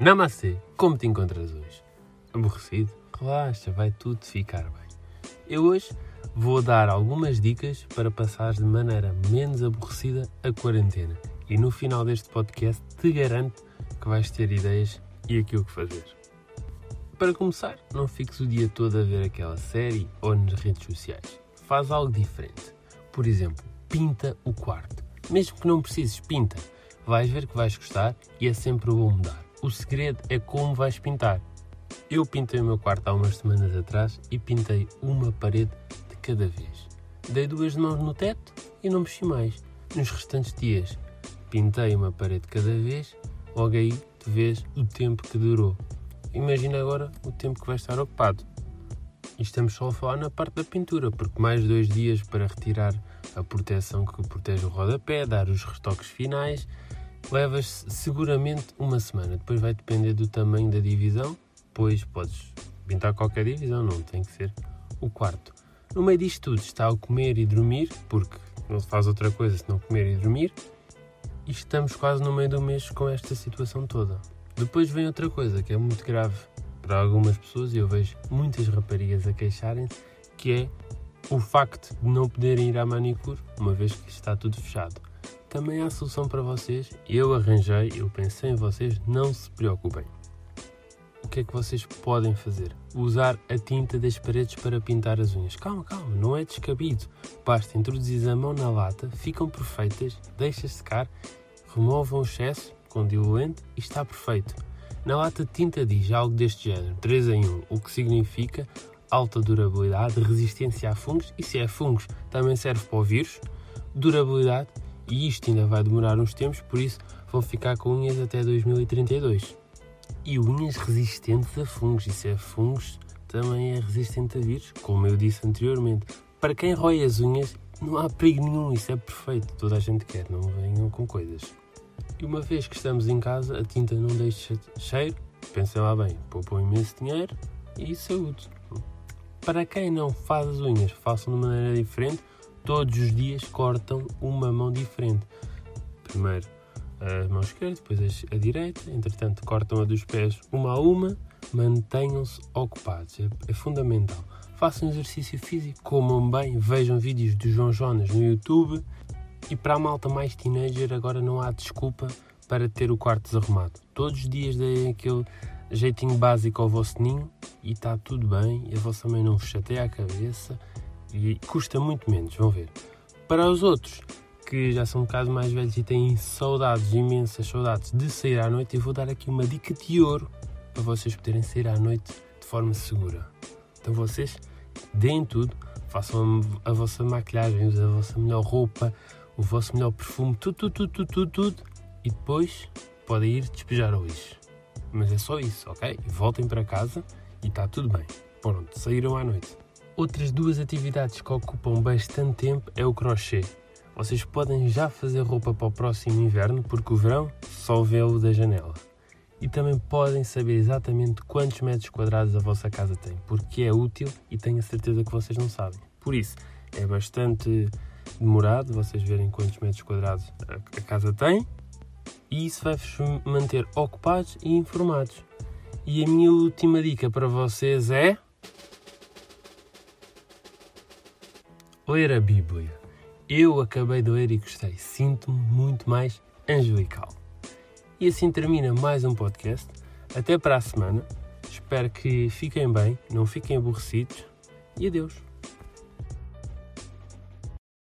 Namastê, como te encontras hoje? Aborrecido? Relaxa, vai tudo ficar bem. Eu hoje vou dar algumas dicas para passar de maneira menos aborrecida a quarentena. E no final deste podcast te garanto que vais ter ideias e aquilo que fazer. Para começar, não fiques o dia todo a ver aquela série ou nas redes sociais. Faz algo diferente. Por exemplo, pinta o quarto. Mesmo que não precises, pinta. Vais ver que vais gostar e é sempre bom mudar. O segredo é como vais pintar. Eu pintei o meu quarto há umas semanas atrás e pintei uma parede de cada vez. Dei duas mãos no teto e não mexi mais. Nos restantes dias, pintei uma parede de cada vez, logo aí tu vês o tempo que durou. Imagina agora o tempo que vai estar ocupado. E estamos só a falar na parte da pintura, porque mais dois dias para retirar a proteção que protege o rodapé, dar os retoques finais, levas seguramente uma semana. Depois vai depender do tamanho da divisão, pois podes pintar qualquer divisão, não tem que ser o quarto. No meio disto tudo está o comer e dormir, porque não se faz outra coisa senão comer e dormir, e estamos quase no meio do mês com esta situação toda. Depois vem outra coisa que é muito grave para algumas pessoas, e eu vejo muitas raparigas a queixarem-se, que é o facto de não poderem ir à manicure, uma vez que está tudo fechado também há solução para vocês. Eu arranjei, eu pensei em vocês, não se preocupem. O que é que vocês podem fazer? Usar a tinta das paredes para pintar as unhas. Calma, calma, não é descabido. Basta introduzir a mão na lata, ficam perfeitas, deixa secar, removam o excesso com diluente e está perfeito. Na lata de tinta diz algo deste género, 3 em 1, o que significa alta durabilidade, resistência a fungos e se é fungos também serve para o vírus, durabilidade e isto ainda vai demorar uns tempos, por isso vão ficar com unhas até 2032. E unhas resistentes a fungos, e é fungos, também é resistente a vírus, como eu disse anteriormente. Para quem rói as unhas, não há perigo nenhum, isso é perfeito, toda a gente quer, não venham com coisas. E uma vez que estamos em casa, a tinta não deixa cheiro, pensem lá bem, poupam imenso dinheiro e saúde. Para quem não faz as unhas, façam de maneira diferente, todos os dias cortam uma mão diferente. Primeiro a mão esquerda, depois a direita, entretanto cortam a dos pés uma a uma, mantenham-se ocupados, é, é, fundamental. Façam exercício físico, comam bem, vejam vídeos do João Jonas no YouTube. E para a malta mais teenager agora não há desculpa para ter o quarto desarrumado. Todos os dias deem aquele jeitinho básico ao vosso ninho e está tudo bem, a vossa mãe não vos chateia a cabeça e custa muito menos, vão ver. Para os outros que já são um bocado mais velhos e têm saudades, imensas saudades de sair à noite, eu vou dar aqui uma dica de ouro para vocês poderem sair à noite de forma segura. Então vocês deem tudo, façam a, vossa maquilhagem, a vossa melhor roupa, o vosso melhor perfume, tudo, tudo, tudo, tudo, tudo, tudo e depois podem ir despejar ao lixo. Mas é só isso, ok? Voltem para casa e está tudo bem. Pronto, saíram à noite. Outras duas atividades que ocupam bastante tempo é o crochê. Vocês podem já fazer roupa para o próximo inverno, porque o verão só vê-lo da janela. E também podem saber exatamente quantos metros quadrados a vossa casa tem, porque é útil e tenho a certeza que vocês não sabem. Por isso, é bastante demorado vocês verem quantos metros quadrados a casa tem e isso vai-vos manter ocupados e informados. E a minha última dica para vocês é. Ler a Bíblia. Eu acabei de ler e gostei. Sinto-me muito mais angelical. E assim termina mais um podcast. Até para a semana. Espero que fiquem bem, não fiquem aborrecidos. E adeus.